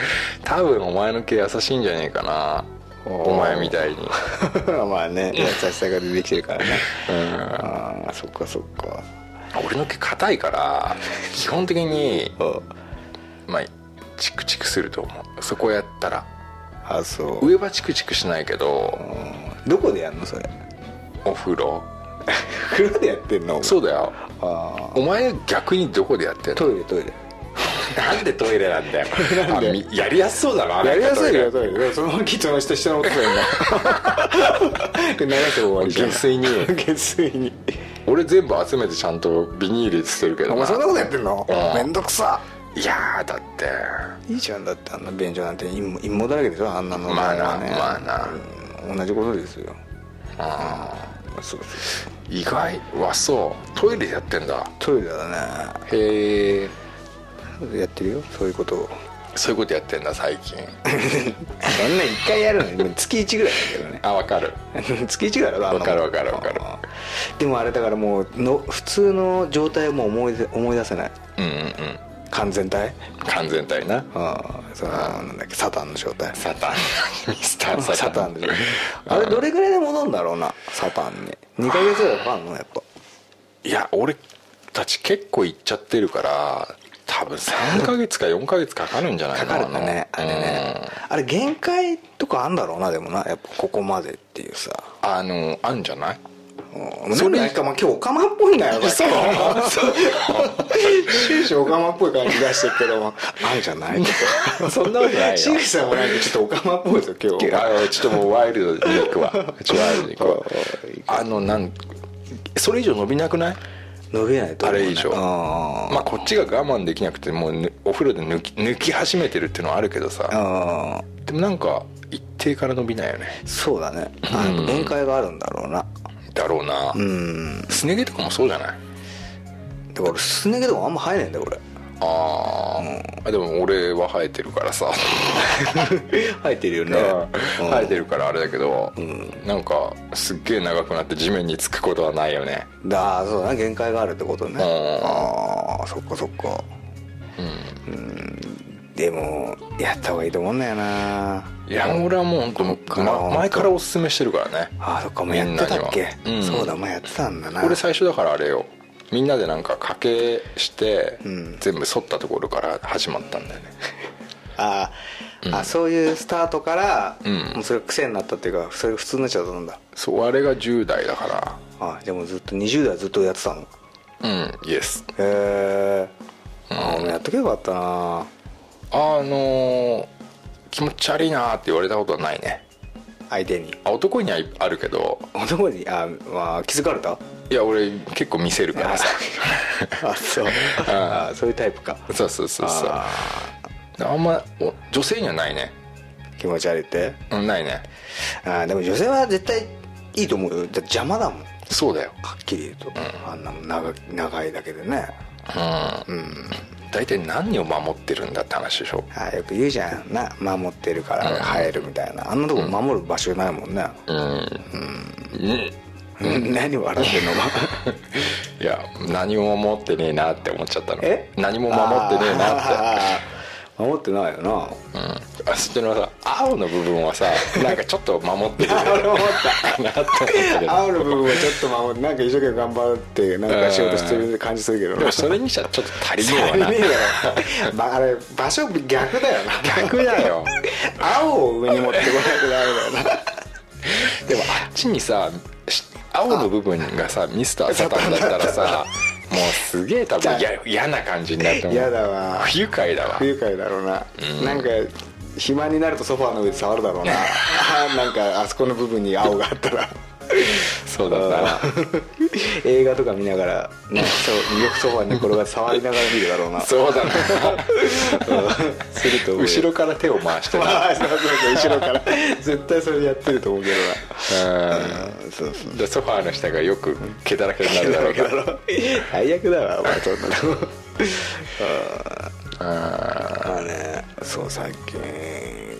多分お前の毛優しいんじゃねえかなお前みたいに。まあね優しさが出てきてるからね。うん。ああそっかそっか。俺の毛硬いから 基本的におまあチクチクすると思う。そこやったら。あそう。上はチクチクしないけどどこでやんのそれ？お風呂。風呂でやってんの？そうだよ。あお前逆にどこでやってんの？あトイレトイレなんでトイレなんだよ。やりやすそうだなやりやすいよトイレ。そのままキッチンの下下の音がいいんだ流して終わりじゃん。下水に。下水に。俺全部集めてちゃんとビニールに捨てるけどお前そんなことやってんの？うん。めんどくさ。いやーだって。いいじゃんだって。あんな便所なんて陰謀だらけでしょ？あんなの。まあなまあな。うん。同じことですよ。あそうそう。ー意外はそうトイレやってんだ。トイレだね。へえやってるよそういうことを。そういうことやってんだ最近。そんな一回やるの？に月1ぐらいだけどね。あわかる。月1だろあんなもん。わかるわかるわかる。でもあれだからもうの普通の状態をもう思い出思い出せない。うんうんうん。完全体？完全体な。ああそのなんだっけサタンの状態サタン。ミスターサタサタン。ンでしょあれどれぐらいで戻るんだろうなサタンに。2ヶ月ぐらいかかんのやっぱ。いや俺たち結構行っちゃってるから多分3ヶ月か4ヶ月かかるんじゃないかかるんだね。あれね。あれ限界とかあんだろうなでもな。やっぱここまでっていうさ。うんあのあんじゃない？うん。それなんかまあ今日オカマっぽいんだよそう。終始オカマっぽい感じ出してるけども。あるじゃない？そんなことないさんもなんかちょっとオカマっぽいですよ今日あちょっともうワイルドに行くわ。ちょワイルドに行くわ。あのなんそれ以上伸びなくない？伸びないとあれ以上。あまあこっちが我慢できなくてもうぬお風呂で抜き抜き始めてるっていうのはあるけどさ。あでもなんか一定から伸びないよね。そうだね。限界があるんだろうな。だろうな。うん。すね毛とかもそうじゃない？だから俺すね毛とかあんま生えねえんだよ俺あー、でも俺は生えてるからさ。生えてるよね。うん。生えてるからあれだけど、なんかすっげえ長くなって地面につくことはないよね。だあそうだな限界があるってことね。ん。ああそっかそっか。うん。でもやった方がいいと思うんだよな。いや俺はもう本当、こっからま、前からおすすめしてるからね。ああそっかもうやってたっけ？うん。そうだもうやってたんだな。俺最初だからあれよみんなでなんか掛けして、ん。全部剃ったところから始まったんだよね。あー、あそういうスタートから、うん。もうそれが癖になったっていうかそれが普通になっちゃったんだ。そうあれが10代だかあでもずっと20代ずっとやってたの？へらうんイエスえあもうやっとけばよかったな。あのー気持ち悪いなーって言われたことはないね相手に。あ男にはあるけど。男にあ、まあ、気づかれた？いや俺結構見せるから。さあ そう。あそういうタイプか。そうそうそうそう。ああんまお女性にはないね。ー気持ち悪いって？うんないね。あーでも女性は絶対いいと思うよ。邪魔だもん。はそうだよ。っきり言うと、あんなもん長長いだけでね。うん大体何を守ってるんだって話でしょ？あーよく言うじゃん。な守ってるから生えるみたいな。あんなとこ守る場所ないもんね、うん、うん。何笑ってんの？いや何も守ってねえなって思っちゃったの。え？何も守ってねえなって 守ってないよな。うん。あそっちのさ青の部分はさなんかちょっと守ってる。俺思っなって思ったけど。青の部分はちょっと守ってなんか一生懸命頑張ってなんか仕事してる感じするけど。でもそれにしちゃちょっと足りねえわな。足りねえだろ、まあ、あれ場所逆だよな。逆だよ。青を上に持ってこないとダメだよな。でもあっちにさし青の部分がさミスターサタンだったらさもうすげえ多分嫌嫌な感じになると思う。嫌だわ。不愉快だわ。不愉快だろうな、なんか暇になるとソファーの上で触るだろうな。なんかあそこの部分に青があったら そうだな。映画とか見ながら、ね、そうよくソファーに転がって触りながら見るだろうな。そうだな。すると後ろから手を回してな。あーそうそうそう後ろから。絶対それやってると思うけどな。うん。そうそう。でソファーの下がよく毛だらけになるだろうから 最悪だわお前そんなの。あまあねそう最近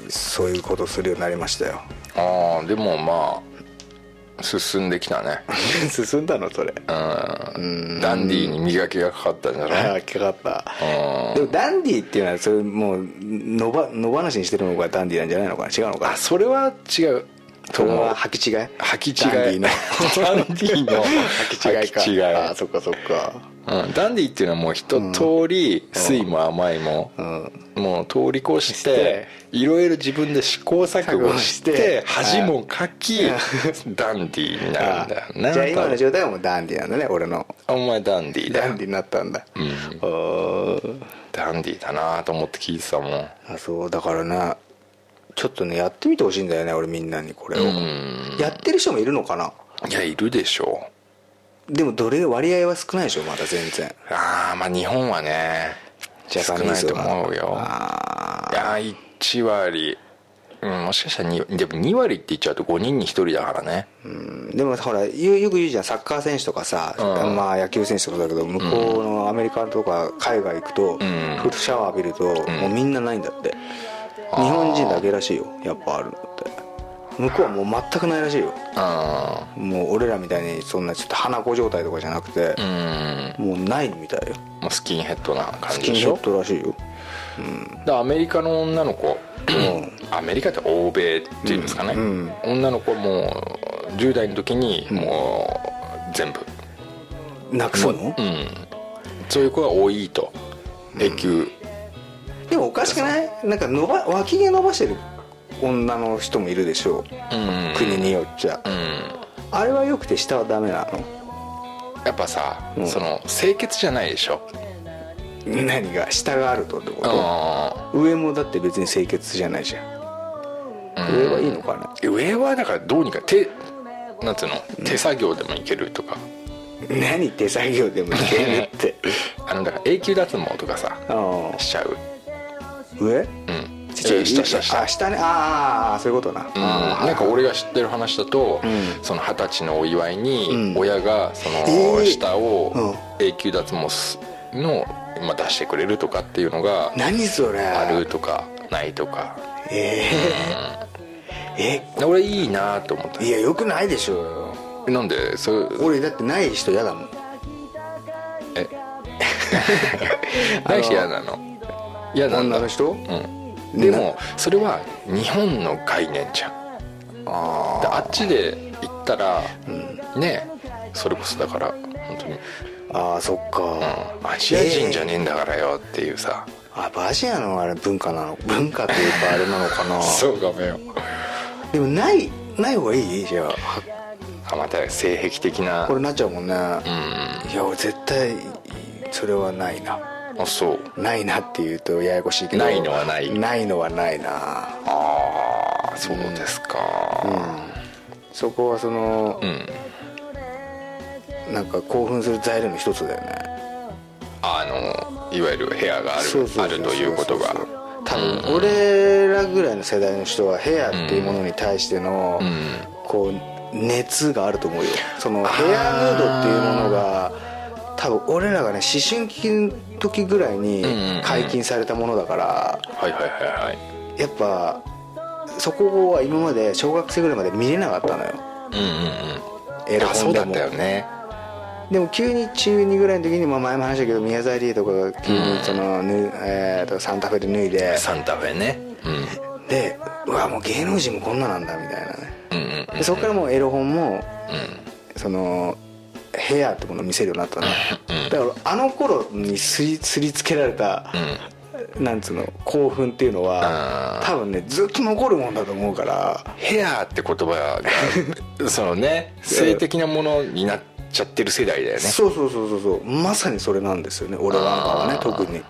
そういうことするようになりましたよ。あーでもまあ進んできたね。進んだのそれ。うん。ダンディーに磨きがかかったんじゃない？かかった。うん。でもダンディっていうのはそれもう野ば野放しにしてるのがダンディなんじゃないのかな？違うのかな？あそれは違うそれは履き違い？履き違い。ダンディの。ダンディの。履き違いか。ああそっかそっか。うん、ダンディっていうのはもう一通り酸いも甘いも、うん。もう通り越しして。ていろいろ自分で試行錯誤して恥もかきダンディになるんだよなじゃあ今の状態はもうダンディなんだね俺の。お前ダンディだよ。ダンディになったんだ。ん。おー。ダンディだなと思って聞いてたもん。あそう。だからなちょっとねやってみてほしいんだよね俺みんなにこれを。うん。やってる人もいるのかな？いやいるでしょでもどれ割合は少ないでしょまだ全然。うああまあ日本はね少ないと思うよ。あいや1割。うんもしかしたら2でも2割って言っちゃうと5人に1人だからね。ーうん。でもほらよく言うじゃん。サッカー選手とかさ、うん。まあ野球選手とかだけど向こうのアメリカとか海外行くと、ん。フルシャワー浴びると、もうみんなないんだって日本人だけらしいよやっぱあるのって。向こうはもう全くないらしいよ。あもう俺らみたいにそんなちょっと花子状態とかじゃなくてあう、ん。もうないみたいよ。もうスキンヘッドな感スキンヘッドらしいよ。でアメリカの女の子アメリカって欧米っていうんですかね、うん。女の子はもう10代の時にもう全部。なくすの？うん。そういう子が多いと。永久、でもおかしくない？なんか伸ば脇毛伸ばしてる女の人もいるでしょう。うん。国によっちゃ。うん。あれはよくて下はダメなやっぱさ、うん。その清潔じゃないでしょ？の何が下があるとってこと？あ上もだって別に清潔じゃないじゃん。上はいいのかな？上はだからどうにか手なんつうの？手作業でもいけるとか、何手作業でもいけるって。あのだから永久脱毛とかさしちゃう上？うん。ちっちゃい下下下。あ下ね。ああそういうことな、うん。なんか俺が知ってる話だと、うん。その二十歳のお祝いにうん。親がそえのー。下を永久脱毛すの、まあ、出してくれるとかっていうのが何それ。あるとかないとか。ええで俺いいなと思った。えいやよくないでしょなんで？そう。俺だってない人嫌だもん。え？ないし嫌なの？嫌なんだ女の人？うん。でもそれは日本の概念じゃん。あであっちで行ったら、ねそれこそだから本当に、ああそっか、うん、アジア人じゃねえんだからよっていうさ、あやっぱアジアのあれ文化なの？文化というかあれなのかな？そうかもよ。でもないない方がいい？じゃあまた性癖的な。これなっちゃうもんね、うん。いや俺絶対それはないなあそう。ないなっていうとややこしいけど。ないのはない。ないのはないな。ああそうですか。そこはそのう、ん、なんか興奮する材料の一つだよね。あのいわゆる部屋があるあるということが。多分俺らぐらいの世代の人はヘアっていうものに対しての、うん。こう熱があると思うよ。そのヘアヌードっていうものが多分俺らがね思春期の時ぐらいにうんうんうん。解禁されたものだからはいはいはいはい。やっぱそこは今まで小学生ぐらいまで見れなかったのよ。うんうんエロうんあそうだっ本でもたよね。でも急に中2ぐらいの時に、まあ、前も話したけど宮沢りえとかが急にその、ぬえーとサンタフェで脱いで。サンタフェね。うん。でうわもう芸能人もこんななんだみたいなね。うんうんうんでそこからもうエロ本もうそのヘアってものを見せるようになったのうん。だからあの頃にすりすりつけられたんうん。なんつうの興奮っていうのは多分ねずっと残るもんだと思うからヘアって言葉が そのね性的なものになっちゃってる世代だよね。そうそうそうそうそう。まさにそれなんですよね俺なんかはね特に。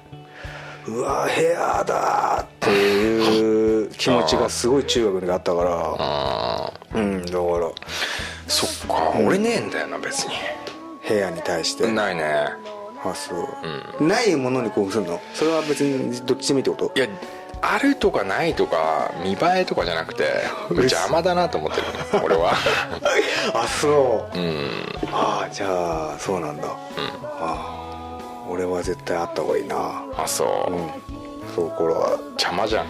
うわヘアだっていう気持ちがすごい中学であったから。うんだからそっか。俺ねえんだよな別に。ヘアに対して。ないね。あそう、ないものに興奮するの？それは別にどっちでもいいってこと？いやあるとかないとか見栄えとかじゃなくて邪魔だなと思ってる俺は。あそう。うん。ああじゃあそうなんだ、ああ俺は絶対あった方がいいな。あそう、うん。そうこれは。邪魔じゃん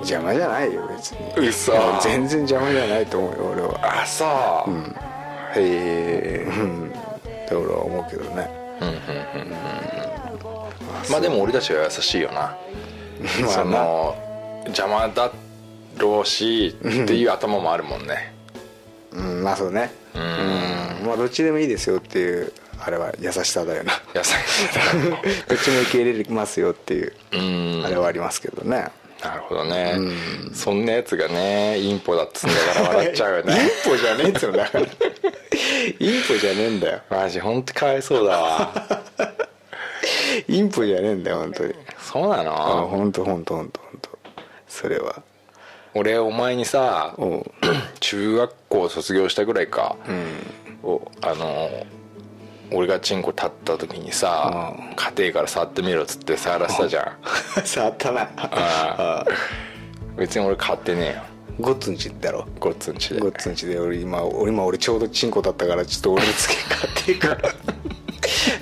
邪魔じゃないよ別に。嘘。いや全然邪魔じゃないと思うよ俺は。あそう、へえ。うん。って俺は思うけどね。まあでも俺たちは優しいよな。まあその邪魔だろうしっていう頭もあるもんね。うんまあそうね。うん。うん。まあどっちでもいいですよっていうあれは優しさだよな。優し どっちも受け入れますよっていううん。あれはありますけどねなるほどね、そんなやつがねインポだっつんだから笑っちゃうよ インねポじゃねえっつうんだから インポじゃねえんだよ。マジ本当かわいそうだわ。インポじゃねえんだよ本当に。そうなあの本当本当本当本当。それは。俺お前にさ 中学校卒業したぐらいか、おあの俺がチンコ立った時にさう家庭から触ってみろっつって触らせたじゃん。触ったな。あ別に俺買ってねえよ。ゴッツンチだろ。ごっつんちで。ゴッツンチで。俺今俺今俺ちょうどチンコだったからちょっと俺につけ買っていくから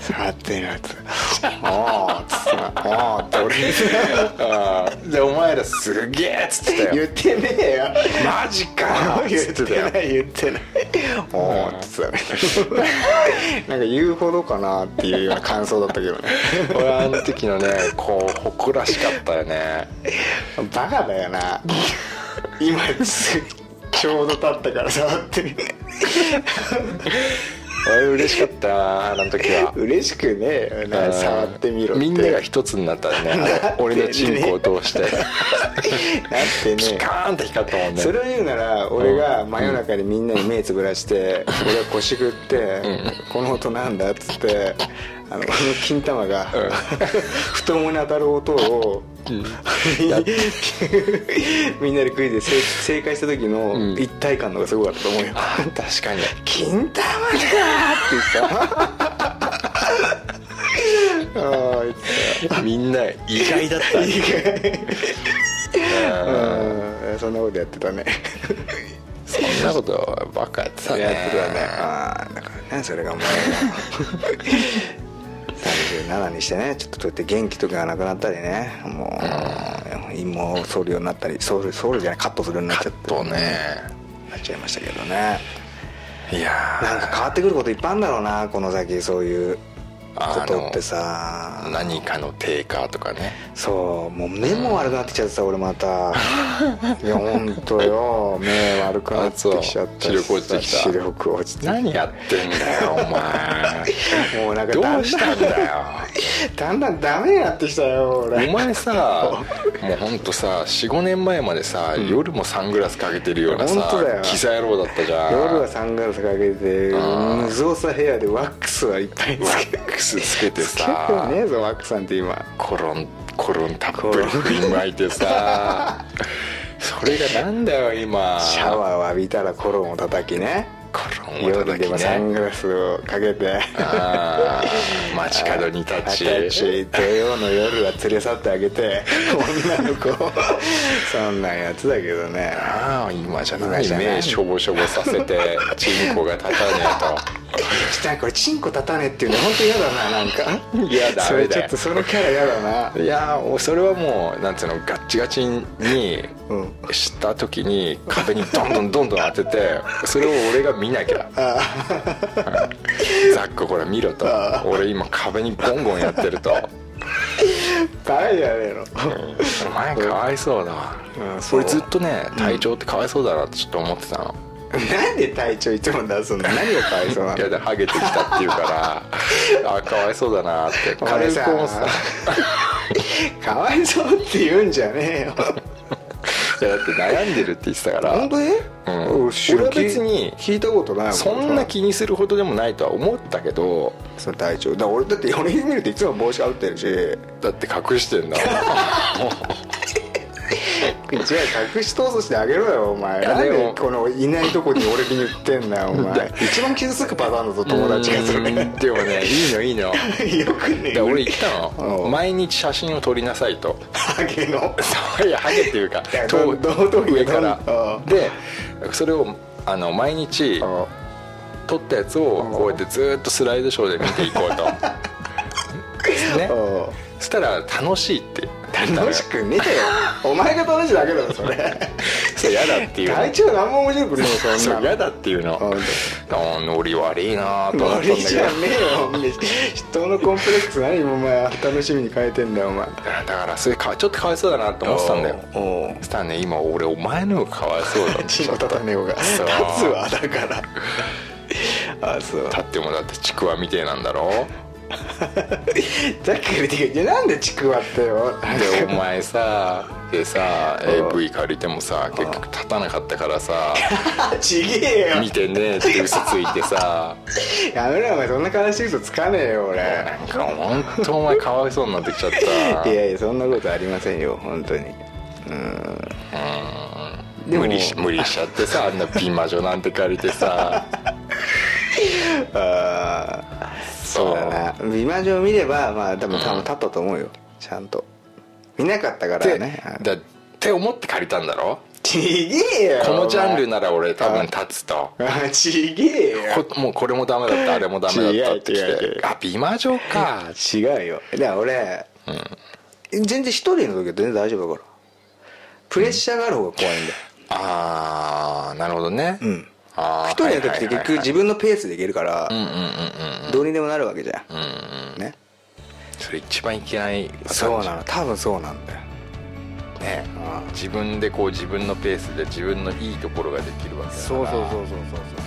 触ってるやつ。ああっつってなああって俺にあー。でお前らすげえっつってたよ。言ってねえよ。マジかっ言ってない言ってない。おーっつってたねなんか言うほどかなっていうような感想だったけどね。俺あの時のねこう誇らしかったよね。バカだよな。今ちょうど立ったから触ってみ俺嬉しかったなあの時は。嬉しくね触ってみろって。みんなが一つになったねあれ 俺のチンコを通して。だってね。ピカーンって光ったもんね。それを言うなら俺が真夜中にみんなに目つぶらして俺は腰振って「この音なんだ?」っつってあのこの金玉が太ももに当たる音を みんなでクイズで正正解した時の一体感のがすごかったと思うよ。あ確かに「金玉か!」って言った。ああみんな意外だった。たうんそんなことやってたね。そんなことばっかやってたね。やってたね。ああだからねそれがもう37にしてねちょっとそうやって元気とかがなくなったりねもう陰謀を剃るようになったり剃る剃るじゃないカットするようになっちゃってとね。なっちゃいましたけどね。いやなんか変わってくることいっぱいあるんだろうなこの先そういうことってさ。ー何かの低下とかね。そうもう目も悪くなってきちゃってさ俺また。いや本当よ。目悪くなってきちゃった視力落ちてきた。視力落ちて何やってんだよお前。もうなんかどうしたんだよ。だんだんダメになってきたよ俺。お前さもうほんとさ45年前までさ、夜もサングラスかけてるようなさキザ野郎だったじゃん。夜はサングラスかけてん無造作ヘアでワックスはいっぱいワつけックスつけてつけてさねえぞワックスなんて今。コロンコロンたっぷり振りまいてさ。それがなんだよ今。シャワーを浴びたらコロンを叩きね。コロンを叩きね。もサングラスをかけて。街角に立ち。土曜の夜は連れ去ってあげて。女の子。をそんなんやつだけどね。ああ今じゃない今じゃない目しょぼしょぼさせてチンコが立たねちょっとこれチンコ立たねえっていうの本当嫌だななんか。えといやダそれちょっとそのキャラ嫌だな。いやーそれはもうなんつうのガッチガチにうんした時に壁にどんどんどんどん当てて それを俺が見なきゃ。ザックほら見ろと。俺今壁にゴンゴンやってると。バカじゃねえの。お前かわいそうだわ。うん俺ずっとね体調ってかわいそうだなってちょっと思ってたのなんで体調いつも出すんだ何がかわいそうないのやでハゲてきたっていうから。あかわいそうだなって。軽く思ってたかわいそうって言うんじゃねえよ。いやだって悩んでるって言ってたから。本当に？うん。俺は別に聞いたことないもそんな気にするほどでもないとは思ったけど。その体調だから俺だって俺見るといつも帽子かぶってるし。だって隠してんだ じゃあ隠し闘争してあげろよお前。なんでこのいないとこに俺に言ってんだよお前。一番傷つくパターンだぞ友達がそれ。うん。でもねいいのいいのよ。くねで俺言ったの。うん。毎日写真を撮りなさいと。ハゲの？そういやハゲっていうか上から。うん。でそれをあの毎日撮ったやつをこうやってずーっとスライドショーで見ていこうと。ね。うんそしたら楽しいって。楽しくねえよ。お前が楽しいだけだろそれ。そう嫌だっていうの。体調何も面白くねえよそんな 嫌だっていうの。ノリ悪いなと思ったんだけど。悪いじゃねえよ人のコンプレックス何お前楽しみに変えてんだよお前。だからそれかちょっとかわいそうだなと思ってたんだよ。そしたらね今俺お前の方がかわいそうだってチンコ立たねえよが立つわだから。あそう。立ってもだってちくわみてえなんだろざっくりでいやなんでちくわってよ。でお前さでさ AV 借りてもさ結局立たなかったからさ。ちげえよ。見てねえって嘘ついてさ。やめろよお前そんな悲しい嘘つかねえよ俺。なんか本当お前かわいそうになってきちゃった。いやいやそんなことありませんよ本当に。うん。でも無理し無理しちゃってさあんな美魔女なんて借りてさ。あーそうだな美魔女を見ればまあ多分多分立ったと思うよ。ちゃんと。見なかったからでねだって思って借りたんだろ？ちげえよ。このジャンルななら俺多分立つと。あちげえよ。こもうこれもダメだった。あれもダメだったってき違う。違あ美魔女か。違うよ。だから俺、全然一人の時は全然大丈夫だから。プレッシャーがある方が怖いんだよ。ああなるほどね。うん一人の時って結局自分のペースでいけるからどうにでもなるわけじゃん。うんうんね。それ一番いけない。そうなの。多分そうなんだよ。ね。うん。自分でこう自分のペースで自分のいいところができるわけだから。そうそうそうそうそう